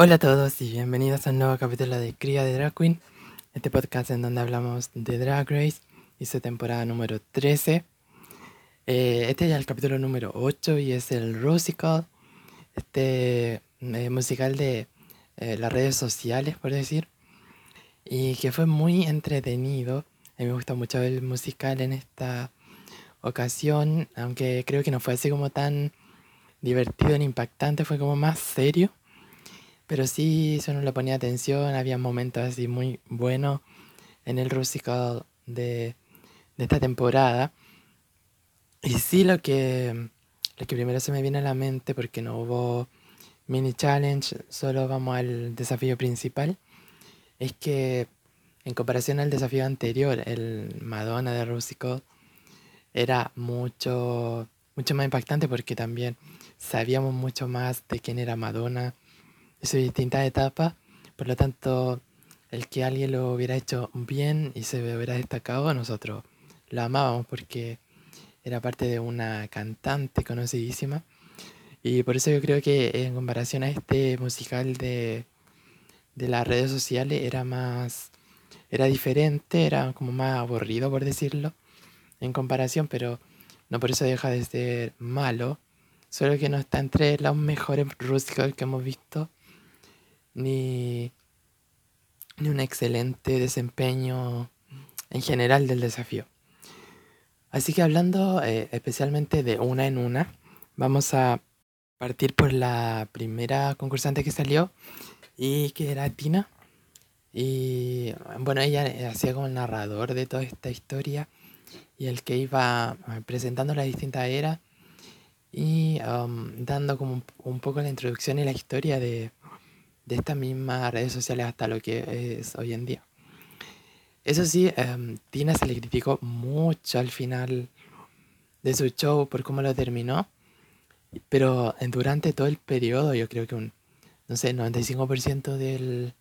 Hola a todos y bienvenidos a un nuevo capítulo de Cría de Drag Queen, este podcast en donde hablamos de Drag Race y temporada número 13. Eh, este es el capítulo número 8 y es el Rusical, este eh, musical de eh, las redes sociales, por decir, y que fue muy entretenido. A mí me gustó mucho el musical en esta ocasión, aunque creo que no fue así como tan divertido ni impactante, fue como más serio. Pero sí, si uno le ponía atención, había momentos así muy buenos en el Rusical de, de esta temporada. Y sí, lo que, lo que primero se me viene a la mente, porque no hubo mini challenge, solo vamos al desafío principal, es que en comparación al desafío anterior, el Madonna de Rusical era mucho, mucho más impactante porque también sabíamos mucho más de quién era Madonna sus distintas etapas. Por lo tanto, el que alguien lo hubiera hecho bien y se hubiera destacado, nosotros lo amábamos porque era parte de una cantante conocidísima. Y por eso yo creo que en comparación a este musical de, de las redes sociales era más, era diferente, era como más aburrido por decirlo, en comparación, pero no por eso deja de ser malo, solo que no está entre los mejores musicales que hemos visto ni, un excelente desempeño en general del desafío. Así que hablando eh, especialmente de una en una, vamos a partir por la primera concursante que salió y que era Tina. Y bueno, ella hacía como el narrador de toda esta historia y el que iba eh, presentando las distintas eras y um, dando como un poco la introducción y la historia de, de estas mismas redes sociales hasta lo que es hoy en día. Eso sí, em, Tina se le criticó mucho al final de su show por cómo lo terminó, pero durante todo el periodo, yo creo que un, no sé, 95% del,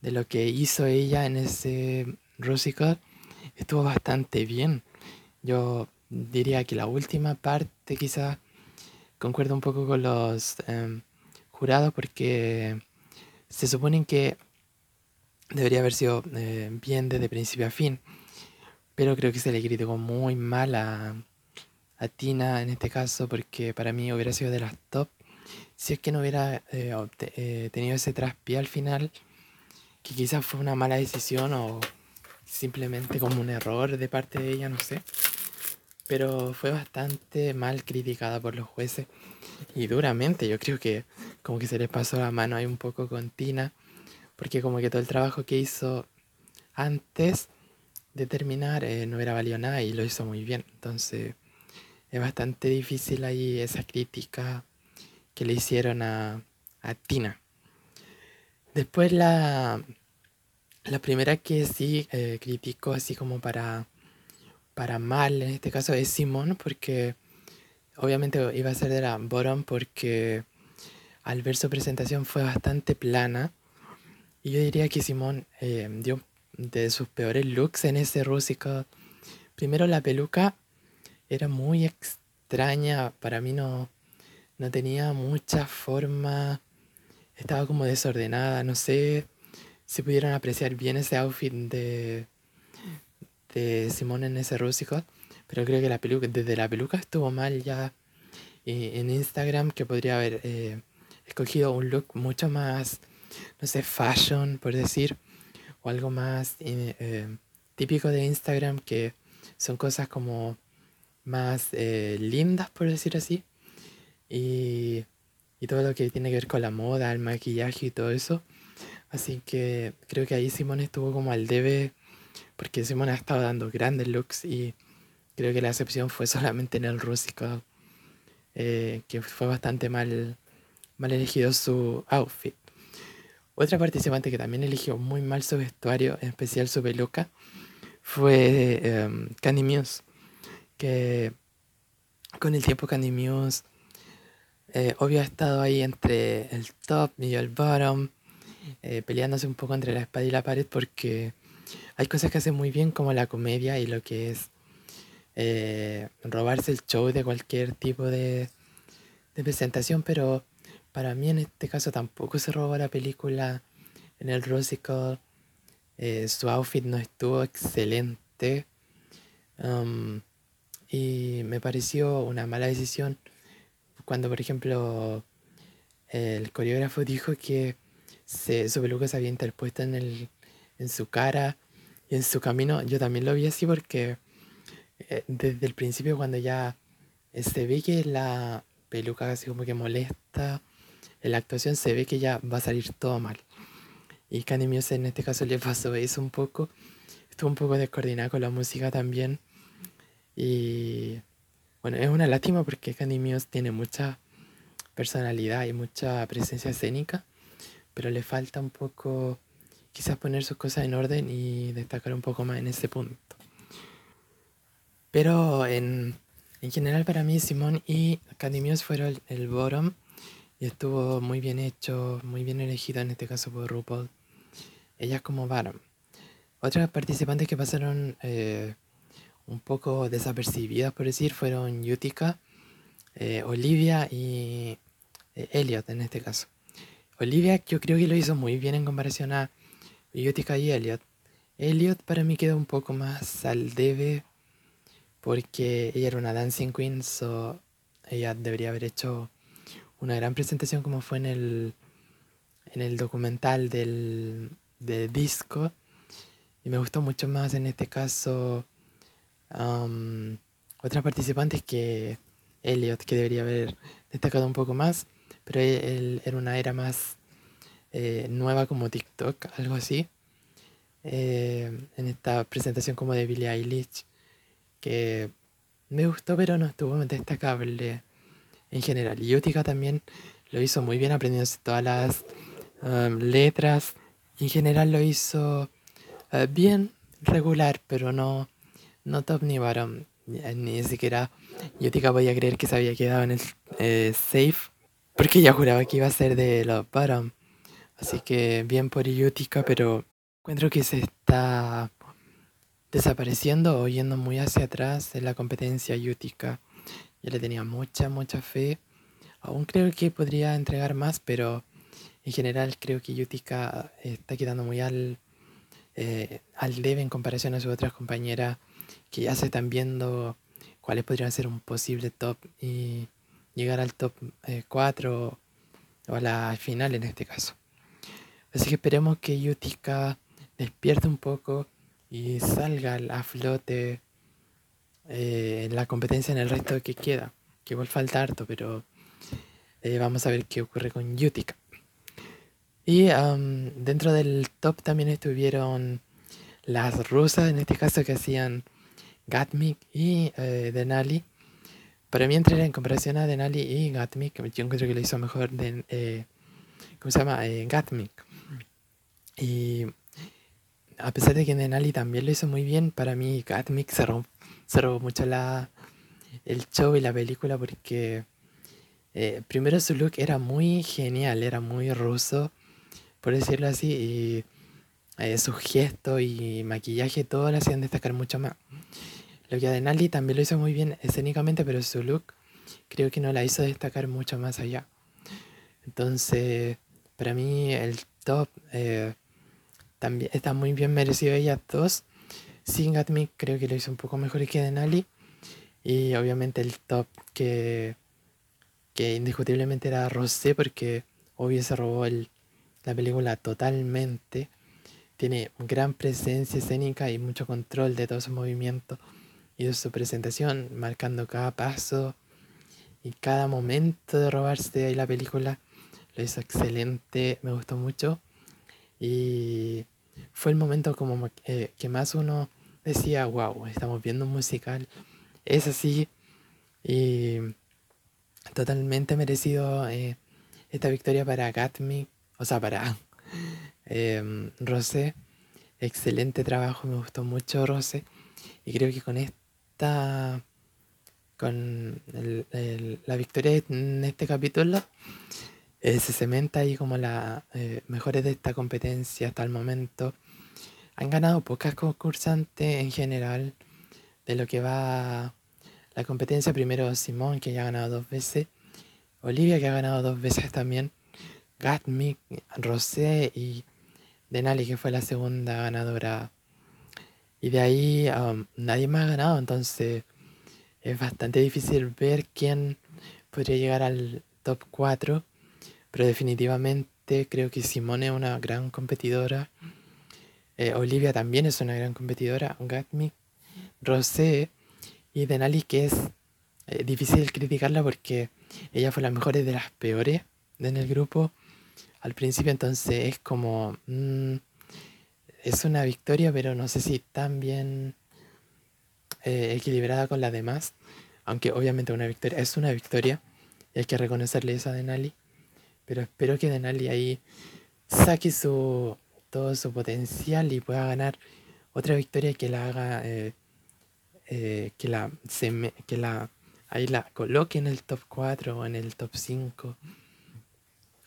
de lo que hizo ella en ese Rusical estuvo bastante bien. Yo diría que la última parte quizás concuerda un poco con los... Em, jurado porque se supone que debería haber sido eh, bien desde principio a fin. Pero creo que se le criticó muy mal a, Tina en este caso porque para mí hubiera sido de las top. Si es que no hubiera eh, eh, tenido ese traspié al final, que quizás fue una mala decisión o simplemente como un error de parte de ella, no sé. Pero fue bastante mal criticada por los jueces y duramente. Yo creo que como que se les pasó la mano ahí un poco con Tina, porque como que todo el trabajo que hizo antes de terminar eh, no era valió nada y lo hizo muy bien. Entonces es bastante difícil ahí esa crítica que le hicieron a, a Tina. Después la, la primera que sí eh, criticó así como para, para mal, en este caso es Simón, porque obviamente iba a ser de la bottom porque al ver su presentación fue bastante plana. Y yo diría que Simón eh, dio de sus peores looks en ese rústico. Primero la peluca era muy extraña, para mí no, no tenía mucha forma, estaba como desordenada, no sé si pudieron apreciar bien ese outfit de, de Simón en ese rústico. Pero creo que la peluca, desde la peluca estuvo mal ya en Instagram, que podría haber eh, escogido un look mucho más, no sé, fashion, por decir, o algo más eh, eh, típico de Instagram, que son cosas como más lindas, por decir así. Y, y todo lo que tiene que ver con la moda, el maquillaje y todo eso. Así que creo que ahí Simón estuvo como al debe, porque Simón ha estado dando grandes looks y Creo que la excepción fue solamente en el rústico, eh, que fue bastante mal, mal elegido su outfit. Otra participante que también eligió muy mal su vestuario, en especial su peluca, fue em, Candy Muse, que con el tiempo Candy Muse eh, obvio ha estado ahí entre el top y el bottom, eh, peleándose un poco entre la espada y la pared porque hay cosas que hace muy bien como la comedia y lo que es eh, robarse el show de cualquier tipo de, presentación, pero para mí en este caso tampoco se robó la película en el Rosicle. Eh, su outfit no estuvo excelente. Um, y me pareció una mala decisión cuando, por ejemplo, el coreógrafo dijo que su peluca se había interpuesto en, el, en su cara y en su camino. Yo también lo vi así porque eh, desde el principio cuando ya se ve que la peluca así como que molesta, en la actuación se ve que ya va a salir todo mal. Y Candy Muse en este caso le pasó eso un poco. Estuvo un poco descoordinada con la música también. Y bueno, es una lástima porque Candy Muse tiene mucha personalidad y mucha presencia escénica, pero le falta un poco quizás poner sus cosas en orden y destacar un poco más en ese punto. Pero en, en general para mí Simón y Muse fueron el, el bottom y estuvo muy bien hecho, muy bien elegido en este caso por RuPaul. Ellas como bottom. Otras participantes que pasaron eh, un poco desapercibidas, por decir, fueron Yutika, eh, Olivia y eh, Elliot en este caso. Olivia yo creo que lo hizo muy bien en comparación a Y Elliot. Elliot para mí quedó un poco más al debe porque ella era una dancing queen, so ella debería haber hecho una gran presentación como fue en el, en el documental del, del disco. Y me gustó mucho más en este caso otras participantes que Elliot, que debería haber destacado un poco más, pero él, era una era más eh, nueva como TikTok, algo así. Eh, en esta presentación como de Billie Eilish, que me gustó, pero no estuvo destacable en general. Y Utica también lo hizo muy bien, aprendiéndose todas las letras. En general lo hizo eh, bien, regular, pero no no top ni bottom. Ni siquiera Yutika podía creer que se había quedado en el eh, safe. Porque ya juraba que iba a ser de los bottom. Así que bien por Yutika, pero encuentro que se está desapareciendo o yendo muy hacia atrás en la competencia Yutika. Yo le tenía mucha, mucha fe. Aún creo que podría entregar más, pero en general creo que Yutika está quedando muy al, eh, al debe en comparación a sus otras compañeras que ya se están viendo cuáles podrían ser un posible top y llegar al top 4 eh, o a la final en este caso. Así que esperemos que Yutika despierte un poco y salga a flote eh, en la competencia en el resto que queda. Que igual falta harto, pero eh, vamos a ver qué ocurre con Yutika. Y dentro del top también estuvieron las rusas, en este caso que hacían Gatmik y eh, Denali. Para mí, entre en comparación a Denali y Gatmik, yo encuentro que lo hizo mejor de, eh, ¿cómo se llama? Eh, Gatmik. Y a pesar de que Denali también lo hizo muy bien, para mí Gatmik se robó, mucho la, el show y la película porque eh, primero su look era muy genial, era muy ruso, por decirlo así, y eh, sus gestos y maquillaje, todo le hacían destacar mucho más. Lo que Adenali también lo hizo muy bien escénicamente, pero su look creo que no la hizo destacar mucho más allá. Entonces, para mí el top eh, también está muy bien merecido ellas dos. Sin Gatmi creo que lo hizo un poco mejor que Denali. Y obviamente el top que, que indiscutiblemente era Rosé porque obvio se robó el, la película totalmente. Tiene gran presencia escénica y mucho control de todos sus movimientos y su presentación, marcando cada paso y cada momento de robarse ahí la película. Lo hizo excelente, me gustó mucho. Y fue el momento como eh, que más uno decía, wow, estamos viendo un musical. Es así. Y totalmente merecido eh, esta victoria para Gatmi, o sea, para eh, Rosé. Excelente trabajo, me gustó mucho Rosé. Y creo que con esto con la victoria en este capítulo, eh, se cementa ahí como las eh, mejores de esta competencia hasta el momento. Han ganado pocas concursantes en general de lo que va la competencia. Primero Simón, que ya ha ganado dos veces. Olivia que ha ganado dos veces también, Gatmic, Rosé y Denali que fue la segunda ganadora. Y de ahí um, nadie más ha ganado, entonces es bastante difícil ver quién podría llegar al top 4, pero definitivamente creo que Simone es una gran competidora. Eh, Olivia también es una gran competidora. Gatmic, Rosé y Denali que es eh, difícil criticarla porque ella fue la mejor de las peores en el grupo al principio, entonces es como... Mm, es una victoria, pero no sé si tan bien eh, equilibrada con las demás. Aunque obviamente una victoria es una victoria y hay que reconocerle eso a Denali. Pero espero que Denali ahí saque su, todo su potencial y pueda ganar otra victoria que la haga, eh, que, la, se que la ahí la coloque en el top 4 o en el top 5.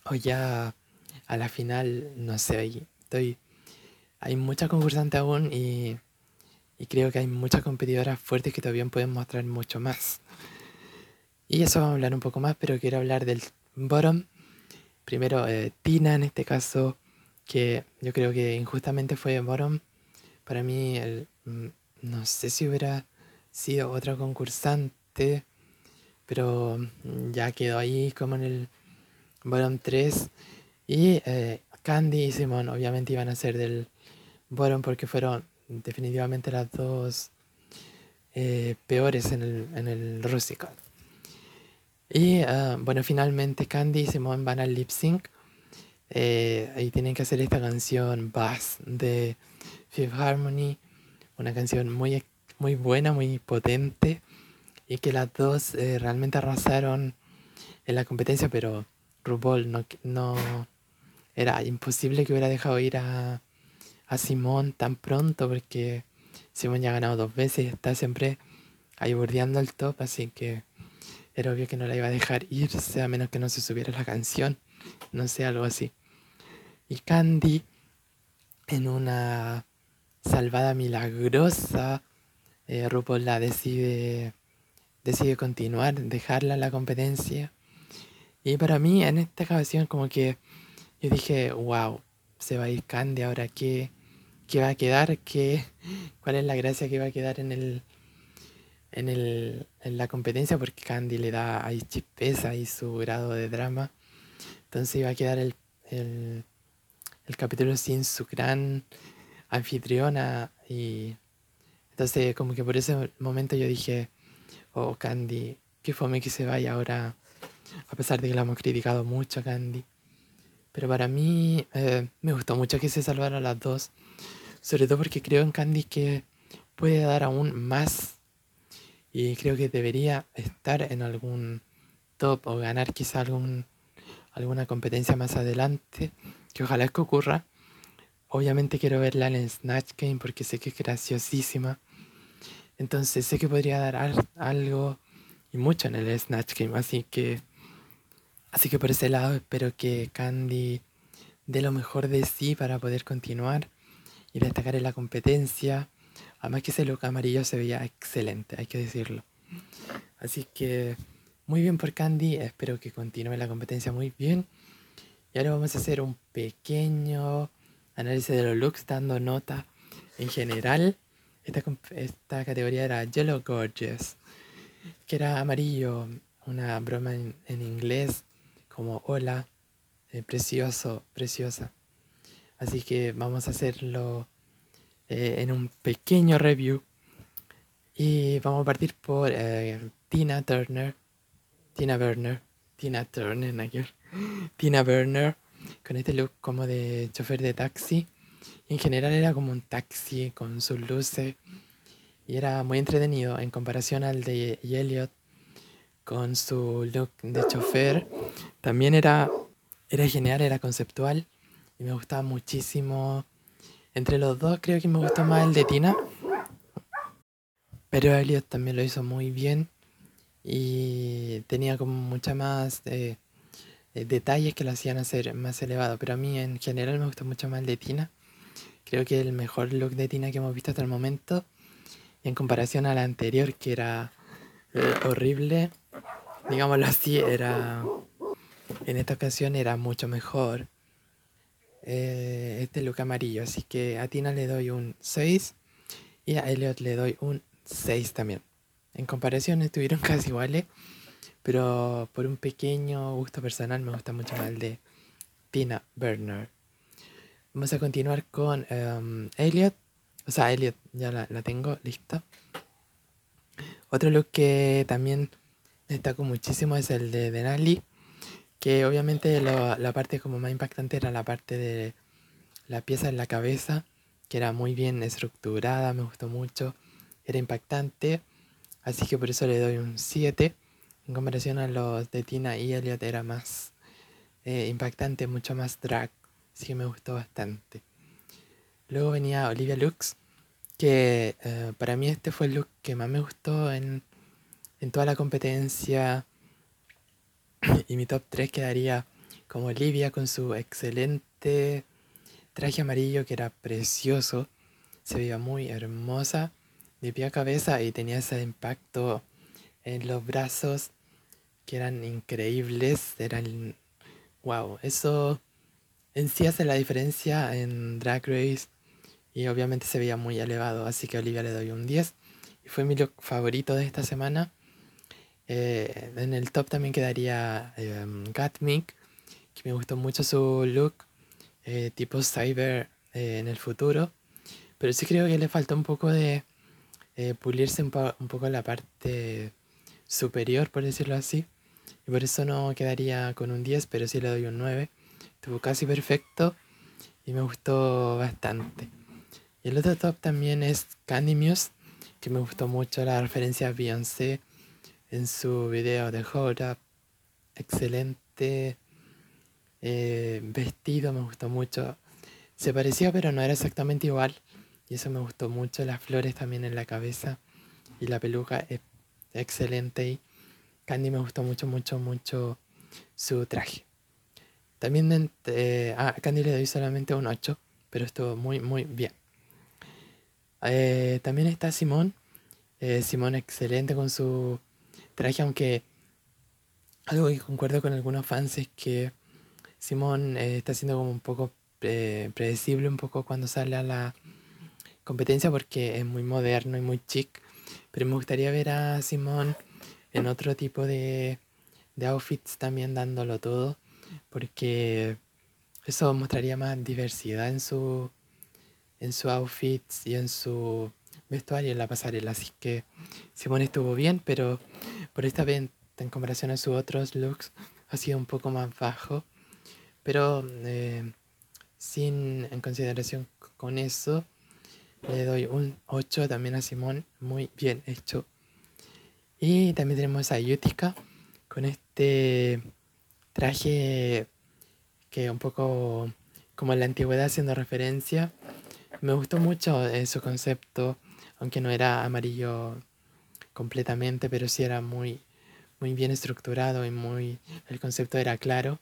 O ya a la final, no sé, ahí estoy. Hay muchas concursantes aún y, y creo que hay muchas competidoras fuertes que todavía pueden mostrar mucho más. Y eso vamos a hablar un poco más, pero quiero hablar del bottom. Primero, eh, Tina en este caso, que yo creo que injustamente fue bottom. Para mí, el, mm, no sé si hubiera sido otra concursante pero mm, ya quedó ahí como en el bottom 3. Y eh, Candy y Simon obviamente iban a ser del bottom porque fueron definitivamente las dos eh, peores en el, en el Rusical. Y ah, bueno, finalmente Candy y Simon van al lip sync. Eh, tienen que hacer esta canción Bass de Fifth Harmony. Una canción muy, muy buena, muy potente y que las dos eh, realmente arrasaron en la competencia, pero RuPaul no, no era imposible que hubiera dejado ir a, a Simón tan pronto porque Simón ya ha ganado dos veces y está siempre ahí bordeando el top, así que era obvio que no la iba a dejar irse a menos que no se subiera la canción, no sé, algo así. Y Candy, en una salvada milagrosa, eh, RuPaul la decide decide continuar, dejarla la competencia. Y para mí en esta ocasión como que yo dije, wow, se va a ir Candy, ahora qué, qué va a quedar, ¿Qué, cuál es la gracia que va a quedar en el en, el, en la competencia porque Candy le da ahí chispeza y su grado de drama. Entonces iba a quedar el, el, el capítulo sin su gran anfitriona y entonces como que por ese momento yo dije, oh, Candy, qué fome que se vaya ahora, a pesar de que la hemos criticado mucho Candy. Pero para mí eh, me gustó mucho que se salvaran las dos, sobre todo porque creo en Candy que puede dar aún más y creo que debería estar en algún top o ganar quizá algún, alguna competencia más adelante, que ojalá es que ocurra. Obviamente quiero verla en el Snatch Game porque sé que es graciosísima entonces sé que podría dar algo y mucho en el Snatch Game, así que así que por ese lado espero que Candy dé lo mejor de sí para poder continuar y destacar en la competencia. Además que ese look amarillo se veía excelente, hay que decirlo. Así que muy bien por Candy, espero que continúe la competencia muy bien. Y ahora vamos a hacer un pequeño análisis de los looks dando nota en general esta, categoría era Yellow Gorgeous, que era amarillo, una broma en, inglés como hola, eh, precioso, preciosa. Así que vamos a hacerlo eh, en un pequeño review. Y vamos a partir por eh, Tina Turner, Tina Burner, Tina Turner, Tina Burner, con este look como de chofer de taxi en general era como un taxi con sus luces y era muy entretenido en comparación al de Elliot con su look de chofer. También era, era genial, era conceptual y me gustaba muchísimo. Entre los dos creo que me gustó más el de Tina. Pero Elliot también lo hizo muy bien y tenía como mucha más eh, eh, detalles que lo hacían hacer más elevado. Pero a mí en general me gustó mucho más el de Tina. Creo que el mejor look de Tina que hemos visto hasta el momento, en comparación a la anterior, que era eh, horrible, digámoslo así, era en esta ocasión era mucho mejor eh, este look amarillo. Así que a Tina le doy un 6 y a Elliot le doy un 6 también. En comparación estuvieron casi iguales, pero por un pequeño gusto personal me gusta mucho más el de Tina Burner. Vamos a continuar con um, Elliot. O sea, Elliot ya la, tengo lista. Otro look que también destaco muchísimo es el de Denali. Que obviamente la parte como más impactante era la parte de la pieza en la cabeza. Que era muy bien estructurada, me gustó mucho. Era impactante. Así que por eso le doy un 7. En comparación a los de Tina y Elliot era más eh, impactante, mucho más drag. Así que me gustó bastante. Luego venía Olivia Lux, que eh, para mí este fue el look que más me gustó en, en toda la competencia. Y mi top 3 quedaría como Olivia con su excelente traje amarillo que era precioso. Se veía muy hermosa de pie a cabeza y tenía ese impacto en los brazos que eran increíbles. Eran. ¡Wow! Eso en sí hace la diferencia en Drag Race y obviamente se veía muy elevado, así que a Olivia le doy un 10. Y fue mi look favorito de esta semana. Eh, en el top también quedaría eh, Gatmik, que me gustó mucho su look, eh, tipo cyber eh, en el futuro. Pero sí creo que le falta un poco de pulirse un, un poco la parte superior, por decirlo así. Y por eso no quedaría con un 10, pero sí le doy un 9. Estuvo casi perfecto y me gustó bastante. Y el otro top también es Candy Muse, que me gustó mucho la referencia a Beyoncé en su video de Hold Up. Excelente eh, vestido, me gustó mucho. Se parecía, pero no era exactamente igual. Y eso me gustó mucho. Las flores también en la cabeza y la peluca es excelente. Y Candy me gustó mucho, mucho, mucho su traje. También eh, a Candy le doy solamente un 8, pero estuvo muy, muy bien. Eh, también está Simón. Eh, Simón excelente con su traje, aunque algo que concuerdo con algunos fans es que Simón está siendo como un poco predecible un poco cuando sale a la competencia porque es muy moderno y muy chic. Pero me gustaría ver a Simón en otro tipo de, de outfits también dándolo todo porque eso mostraría más diversidad en su en su outfits y en su vestuario en la pasarela. Así que Simón estuvo bien, pero por esta vez en comparación a sus otros looks ha sido un poco más bajo. Pero eh, sin en consideración con eso, le doy un 8 también a Simón, muy bien hecho. Y también tenemos a Yutica con este traje que un poco como en la antigüedad haciendo referencia. Me gustó mucho su concepto, aunque no era amarillo completamente, pero sí era muy, muy bien estructurado y muy el concepto era claro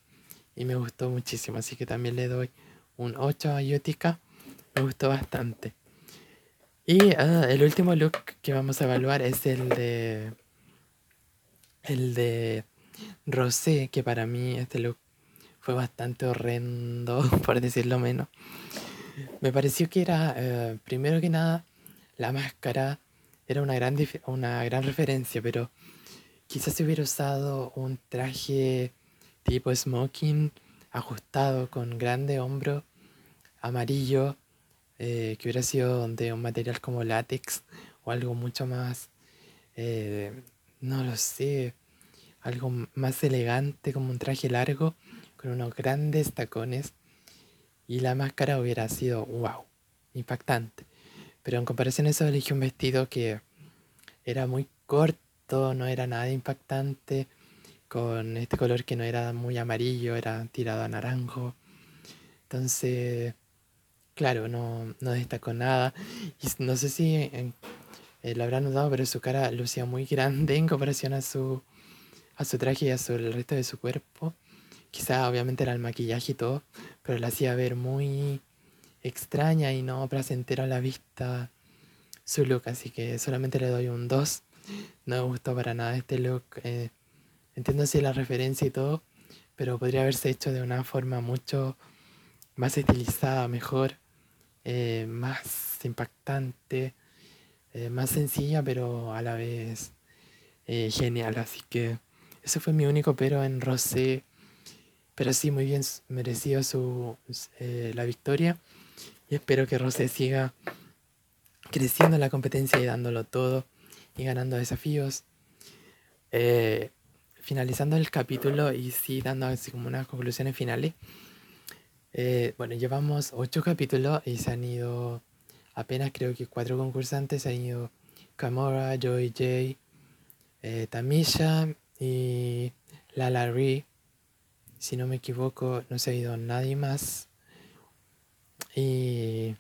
y me gustó muchísimo, así que también le doy un 8 a Yotica, me gustó bastante. Y ah, el último look que vamos a evaluar es el de el de Rosé, que para mí este look fue bastante horrendo, por decirlo menos. Me pareció que era, eh, primero que nada, la máscara era una gran, una gran referencia, pero quizás si hubiera usado un traje tipo smoking, ajustado, con grande hombro, amarillo, eh, que hubiera sido de un material como látex o algo mucho más, eh, no lo sé, algo más elegante, como un traje largo, con unos grandes tacones. Y la máscara hubiera sido, wow, impactante. Pero en comparación a eso elegí un vestido que era muy corto, no era nada impactante, con este color que no era muy amarillo, era tirado a naranjo. Entonces, claro, no, no destacó nada. Y no sé si eh, lo habrán notado, pero su cara lucía muy grande en comparación a su a su traje y a resto de su cuerpo. Quizá obviamente era el maquillaje y todo, pero la hacía ver muy extraña y no placentera a la vista su look, así que solamente le doy un 2. No me gustó para nada este look. Eh, entiendo si la referencia y todo, pero podría haberse hecho de una forma mucho más estilizada, mejor, eh, más impactante, eh, más sencilla, pero a la vez eh, genial. Así que ese fue mi único pero en Rosé. Pero sí, muy bien merecido su, la victoria. Y espero que Rosé siga creciendo en la competencia y dándolo todo y ganando desafíos. finalizando el capítulo y sí dando así como unas conclusiones finales. Eh, bueno, llevamos ocho capítulos y se han ido apenas creo que cuatro concursantes. Se han ido Kamora, Joy J, eh, Tamisha y Lala Ree. Si no me equivoco, no se ha ido nadie más. Y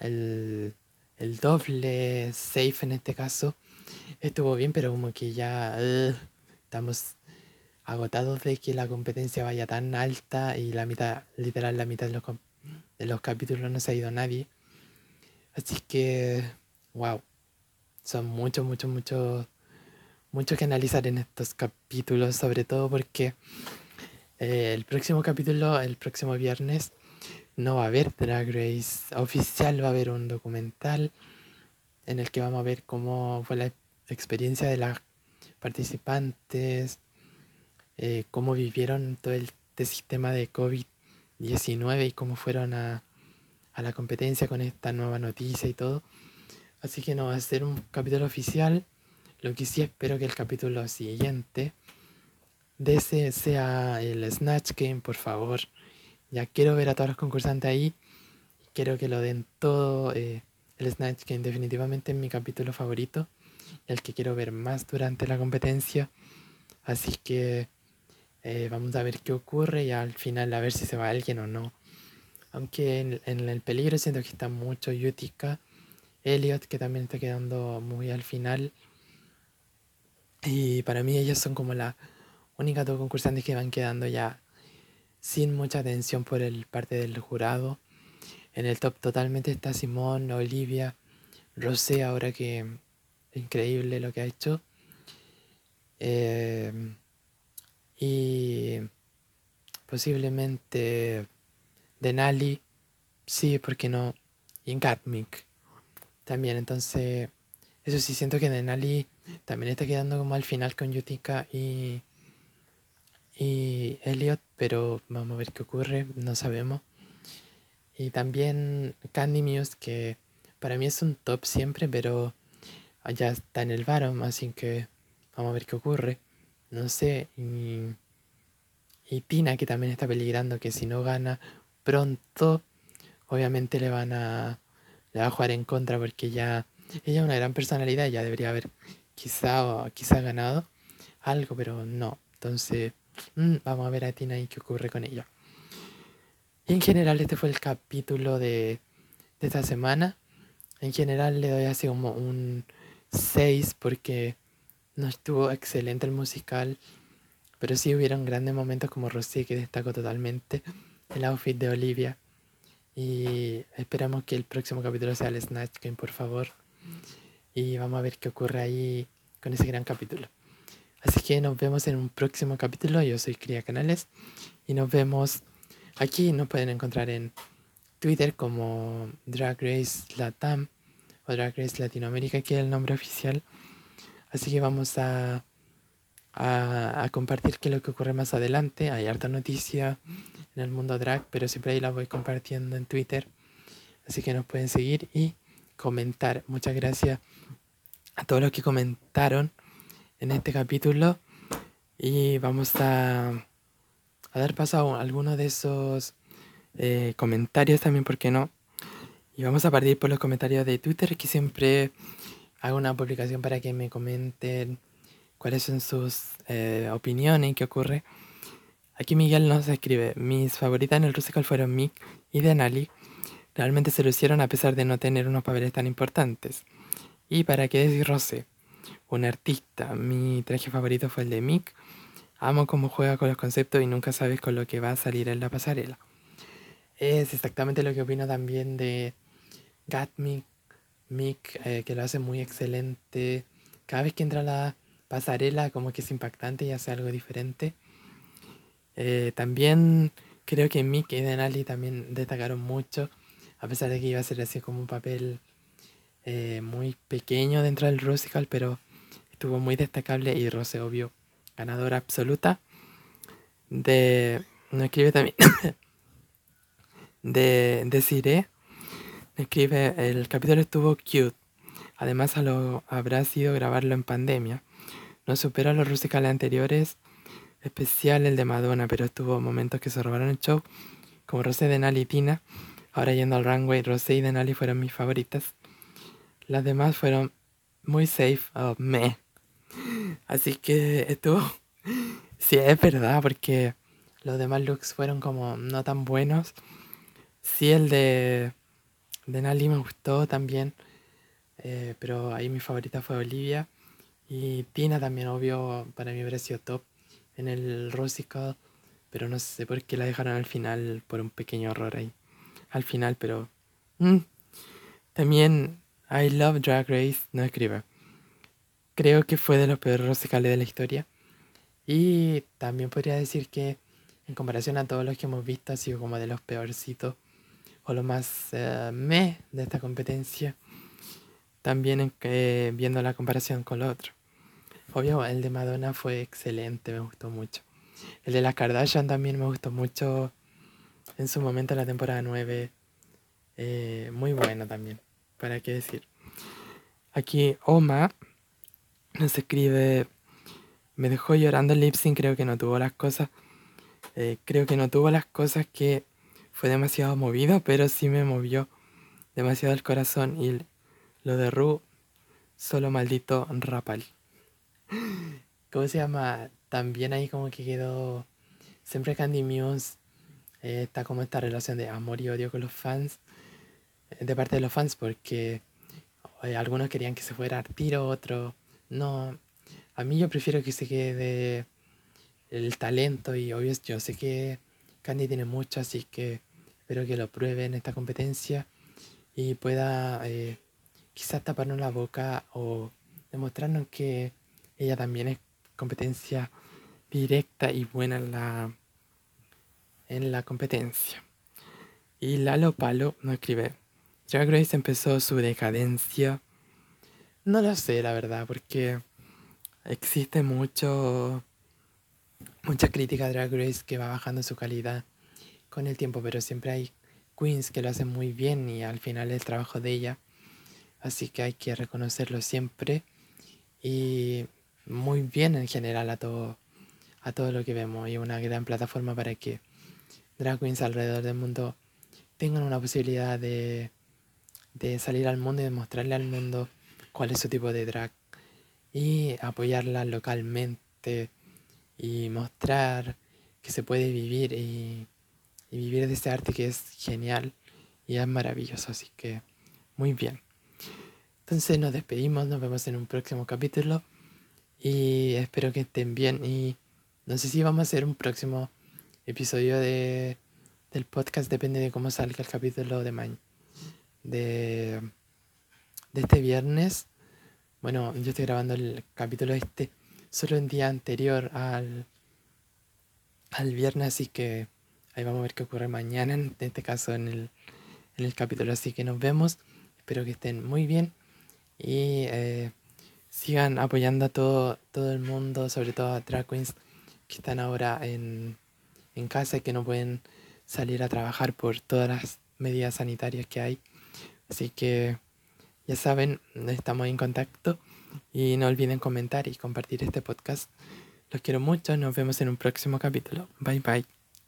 el, el doble safe en este caso estuvo bien, pero como que ya estamos agotados de que la competencia vaya tan alta y la mitad, literal, la mitad de los, de los capítulos no se ha ido nadie. Así que, wow, son muchos, muchos, muchos, mucho que analizar en estos capítulos, sobre todo porque eh, el próximo capítulo, el próximo viernes, no va a haber Drag Race oficial, va a haber un documental en el que vamos a ver cómo fue la experiencia de las participantes, eh, cómo vivieron todo el este sistema de COVID-19 y cómo fueron a, a la competencia con esta nueva noticia y todo. Así que no va a ser un capítulo oficial. Lo que sí espero que el capítulo siguiente de sea el Snatch Game, por favor. Ya quiero ver a todos los concursantes ahí. Quiero que lo den todo. Eh, el Snatch Game definitivamente es mi capítulo favorito. El que quiero ver más durante la competencia. Así que eh, vamos a ver qué ocurre y al final a ver si se va alguien o no. Aunque en, el peligro siento que está mucho Yutica, Elliot que también está quedando muy al final. Y para mí ellos son como la única dos concursantes que van quedando ya sin mucha atención por el parte del jurado. En el top totalmente está Simón, Olivia, Rosé, ahora que increíble lo que ha hecho. Eh, y posiblemente Denali, sí, porque no? Y Gatmik también, entonces eso sí siento que Denali también está quedando como al final con Yutika y, y Elliot, pero vamos a ver qué ocurre, no sabemos. Y también Candy Muse, que para mí es un top siempre, pero allá está en el Baron, así que vamos a ver qué ocurre no sé, y, y Tina que también está peligrando que si no gana pronto, obviamente le van a, le va a jugar en contra porque ya ella es una gran personalidad, ya debería haber quizá o quizá ganado algo, pero no. Entonces, mm, vamos a ver a Tina y qué ocurre con ella. Y en general este fue el capítulo de, esta semana. En general le doy así como un 6 porque no estuvo excelente el musical, pero sí hubieron grandes momentos como Rosé que destacó totalmente el outfit de Olivia. Y esperamos que el próximo capítulo sea el Snatch Game, por favor. Y vamos a ver qué ocurre ahí con ese gran capítulo. Así que nos vemos en un próximo capítulo. Yo soy Cría Canales y nos vemos aquí. Nos pueden encontrar en Twitter como Drag Race Latam o Drag Race Latinoamérica, que es el nombre oficial. Así que vamos a, a, compartir qué es lo que ocurre más adelante. Hay harta noticia en el mundo drag, pero siempre ahí la voy compartiendo en Twitter. Así que nos pueden seguir y comentar. Muchas gracias a todos los que comentaron en este capítulo. Y vamos a, a dar paso a algunos de esos eh, comentarios también, ¿por qué no? Y vamos a partir por los comentarios de Twitter, que siempre hago una publicación para que me comenten cuáles son sus eh, opiniones y qué ocurre. Aquí Miguel nos escribe, mis favoritas en el Rusical fueron Mick y Denali. Realmente se lo hicieron a pesar de no tener unos papeles tan importantes. Y para qué decir Rosé, un artista. Mi traje favorito fue el de Mick. Amo cómo juega con los conceptos y nunca sabes con lo que va a salir en la pasarela. Es exactamente lo que opino también de Gatmick Mick, eh, que lo hace muy excelente. Cada vez que entra a la pasarela, como que es impactante y hace algo diferente. Eh, también creo que Mick y Denali también destacaron mucho, a pesar de que iba a ser así como un papel eh, muy pequeño dentro del Rusical, pero estuvo muy destacable y Rose, obvio, ganadora absoluta. De. No escribe también. de, de. Escribe, el capítulo estuvo cute. Además, a lo, habrá sido grabarlo en pandemia. No supera los rusicales anteriores, especial el de Madonna, pero estuvo momentos que se robaron el show, como Rosé, Denali y Tina. Ahora yendo al runway, Rosé y Denali fueron mis favoritas. Las demás fueron muy safe, oh, me. Así que estuvo. Sí, es verdad, porque los demás looks fueron como no tan buenos. Sí, el de, de Nali me gustó también. Eh, pero ahí mi favorita fue Olivia. Y Tina también, obvio, para mí pareció top en el Rosical. Pero no sé por qué la dejaron al final por un pequeño error ahí. Al final, pero. Mm. También I Love Drag Race no escribe. Creo que fue de los peores Rosicales de la historia. Y también podría decir que en comparación a todos los que hemos visto ha sido como de los peorcitos o lo más eh, me de esta competencia. También viendo la comparación con lo otro. Obvio, el de Madonna fue excelente, me gustó mucho. El de la Kardashian también me gustó mucho en su momento en la temporada 9. Eh, muy bueno también, para qué decir. Aquí Oma nos escribe, me dejó llorando el lip creo que no tuvo las cosas, eh, creo que no tuvo las cosas que fue demasiado movido, pero sí me movió demasiado el corazón y lo de Ru, solo maldito Rapal. ¿Cómo se llama? También ahí como que quedó. Siempre Candy Muse eh, está como esta relación de amor y odio con los fans. Eh, de parte de los fans, porque eh, algunos querían que se fuera a tiro, otros no. A mí yo prefiero que se quede el talento y obvio yo sé que Candy tiene mucho, así que espero que lo pruebe en esta competencia y pueda quizás taparnos la boca o demostrarnos que ella también es competencia directa y buena en la, en la competencia. Y Lalo Palo no escribe. Drag Race empezó su decadencia. No lo sé, la verdad, porque existe mucho mucha crítica a Drag Race que va bajando su calidad con el tiempo, pero siempre hay queens que lo hacen muy bien y al final el trabajo de ella. Así que hay que reconocerlo siempre. Y muy bien en general a todo, a todo lo que vemos y una gran plataforma para que drag queens alrededor del mundo tengan una posibilidad de, de salir al mundo y demostrarle al mundo cuál es su tipo de drag y apoyarla localmente y mostrar que se puede vivir y, y vivir de este arte que es genial y es maravilloso, así que muy bien. Entonces nos despedimos, nos vemos en un próximo capítulo. Y espero que estén bien. Y no sé si vamos a hacer un próximo episodio de, del podcast. Depende de cómo salga el capítulo de mañana. De, de este viernes. Bueno, yo estoy grabando el capítulo este solo el día anterior al, al viernes. Así que ahí vamos a ver qué ocurre mañana. En este caso en el, en el capítulo. Así que nos vemos. Espero que estén muy bien. Y... Eh, sigan apoyando a todo, todo el mundo, sobre todo a drag queens que están ahora en, en casa y que no pueden salir a trabajar por todas las medidas sanitarias que hay. Así que ya saben, estamos en contacto y no olviden comentar y compartir este podcast. Los quiero mucho, nos vemos en un próximo capítulo. Bye bye.